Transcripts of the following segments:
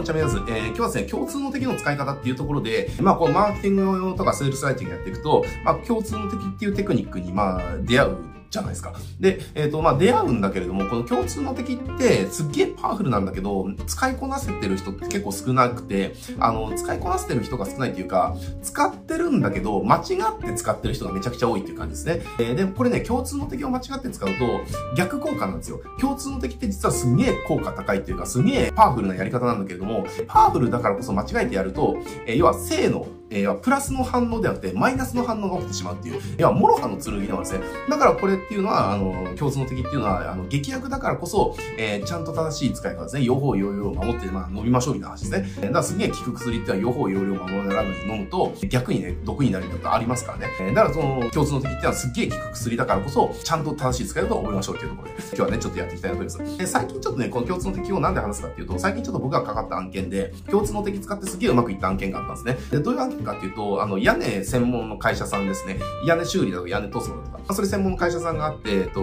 こんにちは、みなず。えー、今日はですね、共通の敵の使い方っていうところで、まあ、このマーケティングとかセールスライティングやっていくと、まあ、共通の敵っていうテクニックに、まあ、出会うじゃないですか。で、えっ、ー、と、まあ、出会うんだけれども、この共通の敵ってすっげえパワフルなんだけど、使いこなせてる人って結構少なくて、あの、使いこなせてる人が少ないっていうか、使ってるんだけど、間違って使ってる人がめちゃくちゃ多いっていう感じですね。えー、で、これね、共通の敵を間違って使うと、逆効果なんですよ。共通の敵って実はすげえ効果高いっていうか、すげえパワフルなやり方なんだけれども、パワフルだからこそ間違えてやると、えー、要は正のえー、プラスの反応ではなくて、マイナスの反応が起きてしまうっていう、要は、諸刃の剣なんですね。だからこれっていうのは、あの、共通の敵っていうのは、あの、劇薬だからこそ、えー、ちゃんと正しい使い方ですね。用法用量を守って、まあ、飲みましょうみたいな話ですね。だからすげえ効く薬っていうのは、用法用量を守らずに飲むと、逆にね、毒になることありますからね。えー、だからその、共通の敵っていうのはすげえ効く薬だからこそ、ちゃんと正しい使い方を覚えましょうっていうところで、今日はね、ちょっとやっていきたいなと思います。で、最近ちょっとね、この共通の敵をなんで話すかっていうと、最近ちょっと僕がかかった案件で、共通の敵使ってすげえうまくいった案件があったんですね。で、どういう案件かっていうと、あの、屋根専門の会社さんですね。屋根修理だとか屋根塗装だとか。それ専門の会社さんがあって、えっと、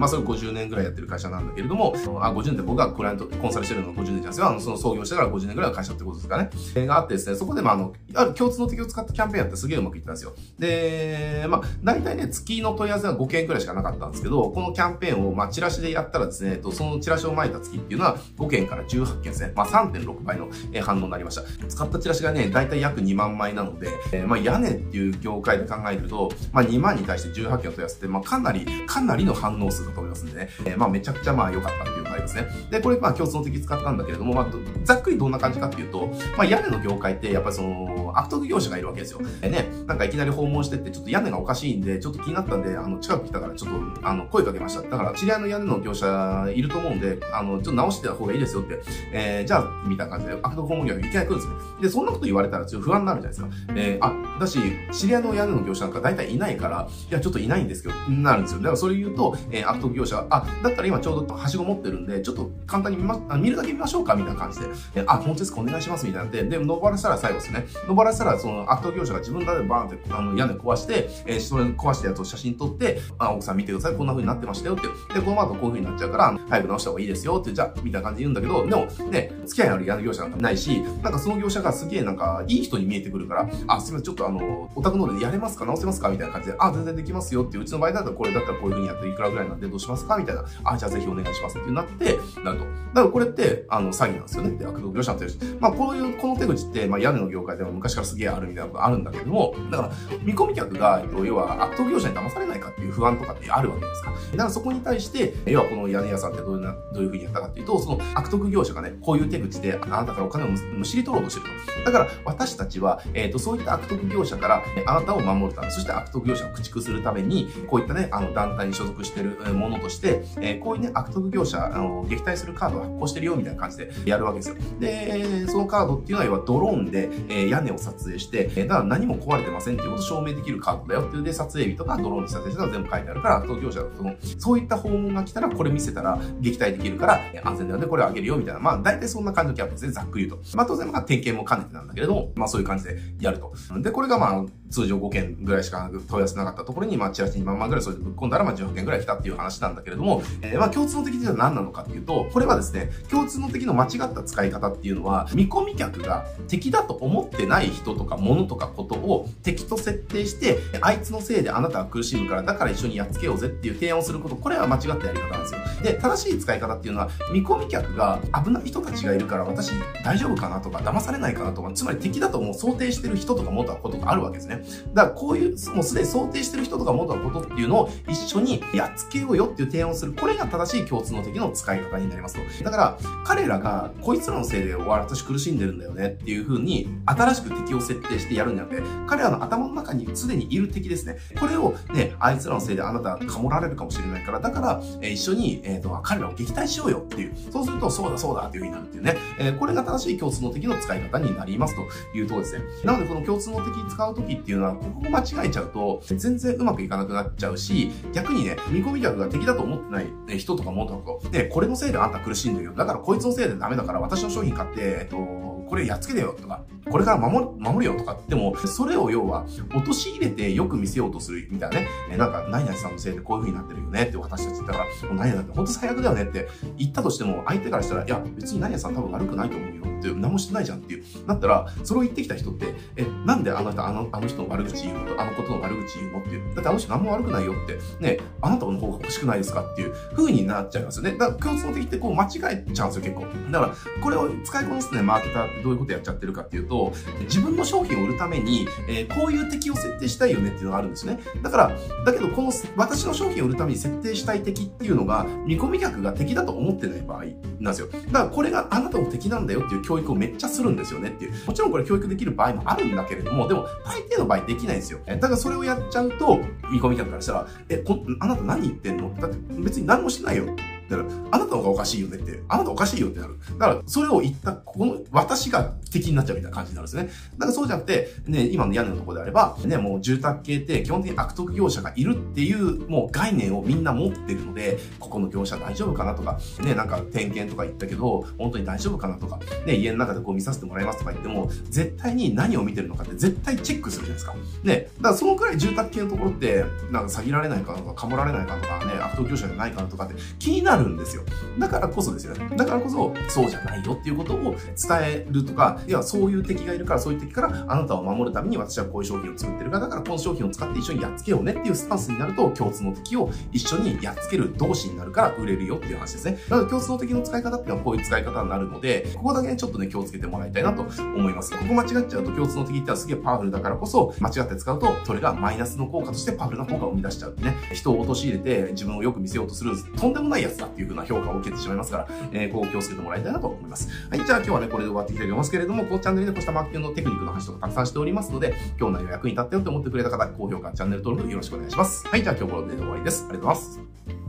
まあ、それ50年ぐらいやってる会社なんだけれども、あ、50年って僕がクライアント、コンサルしてるの50年じゃないですよ。あの、その創業してから50年ぐらいの会社ってことですかね。えー、があってですね、そこで、まあ、あの、ある共通の敵を使ったキャンペーンやってすげえうまくいったんですよ。で、まあ、大体ね、月の問い合わせが5件くらいしかなかったんですけど、このキャンペーンを、まあ、チラシでやったらですね、と、そのチラシを巻いた月っていうのは5件から18件ですね。まあ、3.6倍の反応になりました。使ったチラシがね、大体約2万枚なので、えー、まあ、屋根っていう業界で考えると、まあ、2万に対して18件を問い合わせて、まあ、かなり、かなりの反応数だと思いますんでね。えー、まあ、めちゃくちゃまあ良かったっていうのがありますね。で、これまあ競争的使ったんだけれども、まあ、ざっくりどんな感じかっていうと、まあ、屋根の業界ってやっぱりその、悪徳業者がいるわけですよ。でね、なんかいきなり訪問してって、ちょっと屋根がおかしいんで、ちょっと気になったんで、あの、近く来たからちょっと、あの、声かけました。だから、知り合いの屋根の業者いると思うんで、あの、ちょっと直してた方がいいですよって、えー、じゃあ、みたいな感じで、悪徳訪問業がいきなり来るんですね。で、そんなこと言われたらちょっと不安になるじゃないですか。えー、あ、だし、知り合いの屋根の業者なんか大体いないから、いや、ちょっといないんですけど、なるんですよ。だからそれ言うと、えー、悪徳業者が、あ、だったら今ちょうどはしご持ってるんで、ちょっと簡単に見ま、あ見るだけ見ましょうかみたいな感じで、えあ、本当ですか？お願いしますみたいなんで、で、登らせたら最後ですね。登らせたら、その悪徳業者が自分らでバーンって、あの、屋根壊して、えー、それ壊したやつを写真撮って、あ、奥さん見てください。こんな風になってましたよって。で、この後こういう風になっちゃうから、早く直した方がいいですよって、じゃあ、みたいな感じで言うんだけど、でも、ね、付き合いのある屋根業者なんかないし、なんかその業者がすげえなんか、いい人に見えてくるから、あ、すみません、ちょっとあの、お宅のでやれますか直せますかみたいな感じで、あ、全然できますよって、うちの場合だったらこれだったらこういう風にやっていくらぐらいなんでどうしますかみたいな。あ、じゃあぜひお願いしますってなって、なると。だからこれって、あの、詐欺なんですよね。で、悪徳業者ってるし。まあ、こういう、この手口って、まあ、屋根の業界でも昔からすげえあるみたいなことあるんだけども、だから、見込み客が、えっと、要は、悪徳業者に騙されないかっていう不安とかってあるわけですか。だからそこに対して、要はこの屋根屋さんってどういうな、どういう風にやったかっていうと、その悪徳業者がね、こういう手口で、あなたからお金をむしり取ろうとしてると。だから、私たちは、えっ、ー、と、そういった悪徳業者から、あなたを守るため、そして悪徳業者を駆逐するために、こういったね、あの、団体に所属してるものとして、えー、こういうね、悪徳業者、あの、撃退するカードを発行してるよ、みたいな感じでやるわけですよ。で、そのカードっていうのは、要はドローンで、えー、屋根を撮影して、えー、だから何も壊れてませんっていうことを証明できるカードだよっていうで、撮影日とかドローンに撮影したの全部書いてあるから、悪徳業者だとその、そういった訪問が来たら、これ見せたら撃退できるから、安全なのでこれをあげるよ、みたいな。まあ、大体そんな感じのキャンペーンですね、ざっくり言うと。まあ、当然、まあ、点検も兼ねてなんだけれども、まあ、そういう感じでやると。で、これがまあ、通常5件ぐらいしか問い合わせなかったところに、まあ、チラシ2万万ぐらいそれでぶっ込んだら、まあ、18件ぐらい来たっていう話なんだけれども、えー、まあ、共通の敵って何なのかっていうと、これはですね、共通の敵の間違った使い方っていうのは、見込み客が敵だと思ってない人とか物とかことを敵と設定して、あいつのせいであなたは苦しむから、だから一緒にやっつけようぜっていう提案をすること、これは間違ったやり方なんですよ。で、正しい使い方っていうのは、見込み客が危ない人たちがいるから、私大丈夫かなとか、騙されないかなとか、つまり敵だともう想定してる人とか元はことがあるわけですね。だからこういう、もうすでに想定してる人とか元はことっていうのを一緒にやっつけようよっていう提案をする。これが正しい共通の敵の使い方になりますと。だから、彼らが、こいつらのせいで私苦しんでるんだよねっていう風に、新しく敵を設定してやるんじゃなくて、彼らの頭の中にすでにいる敵ですね。これをね、あいつらのせいであなたかもられるかもしれないから、だから、えー、一緒に、えっ、ー、と、彼らを撃退しようよっていう。そうすると、そうだそうだっていう風になるっていうね。えー、これが正しい共通の敵の使い方になりますというところですね。なので、この共通の敵使う時っていうのは、ここを間違えちゃうと、全然うまくいかなくなっちゃうし、逆にね、見込み客が敵だと思ってない人とかもっと、で、これのせいであんた苦しんでるよ。だからこいつのせいでダメだから私の商品買って、えっと、これやっつけてよとか、これから守る、守るよとかっても、それを要は、陥れてよく見せようとするみたいなね。えなんか、何々さんのせいでこういう風になってるよねって私たち言ったから、もう何々って本当最悪だよねって言ったとしても、相手からしたら、いや、別に何々さん多分悪くないと思うよ。って何もしてないじゃんっていう。なったら、それを言ってきた人って、え、なんであなたあの、あの人の悪口言うの？あのことの悪口言うの？っていう。だってあの人何も悪くないよって、ね、あなたの方が欲しくないですか？っていう風になっちゃいますよね。だから共通の敵ってこう間違えちゃうんですよ、結構。だから、これを使いこなすね、マーケターってどういうことやっちゃってるかっていうと、自分の商品を売るために、えー、こういう敵を設定したいよねっていうのがあるんですね。だから、だけどこの私の商品を売るために設定したい敵っていうのが、見込み客が敵だと思ってない場合なんですよ。だからこれがあなたの敵なんだよっていう教育をめっちゃするんですよねっていう。もちろんこれ教育できる場合もあるんだけれども、でも大抵の場合できないんですよ。だからそれをやっちゃうと、見込み客からしたら、え、こあなた何言ってんの？だって別に何もしてないよ。だから、あなたの方がおかしいよねって、あなたおかしいよってなる。だから、それを言った、この、私が敵になっちゃうみたいな感じになるんですね。だからそうじゃなくて、ね、今の屋根のとこであれば、ね、もう住宅系って基本的に悪徳業者がいるっていう、もう概念をみんな持ってるので、ここの業者大丈夫かなとか、ね、なんか点検とか言ったけど、本当に大丈夫かなとか、ね、家の中でこう見させてもらいますとか言っても、絶対に何を見てるのかって絶対チェックするじゃないですか。ね、だからそのくらい住宅系のところって、なんか詐欺られないかとか、かもられないかとかね、悪徳業者じゃないかなとかって気になるるんですよ。だからこそですよね。だからこそ、そうじゃないよっていうことを伝えるとか、いや、そういう敵がいるから、そういう敵からあなたを守るために私はこういう商品を作ってるから、だからこの商品を使って一緒にやっつけようねっていうスタンスになると、共通の敵を一緒にやっつける同士になるから売れるよっていう話ですね。なので、共通の敵の使い方っていうのはこういう使い方になるので、ここだけね、ちょっとね、気をつけてもらいたいなと思います。ここ間違っちゃうと共通の敵ってのはすげえパワフルだからこそ、間違って使うと、それがマイナスの効果としてパワフルな効果を生み出しちゃうってね。人を陥れて自分をよく見せようとする、とんでもないやつだっていう風な評価を受けてしまいますから、えー、こう気をつけてもらいたいなと思います。はい、じゃあ今日はね、これで終わっていきたいと思いますけれども、このチャンネルでこうしたマーケティングのテクニックの話とかたくさんしておりますので、今日の内容役に立ったよって思ってくれた方、高評価、チャンネル登録よろしくお願いします。はい、じゃあ今日これで終わりです。ありがとうございます。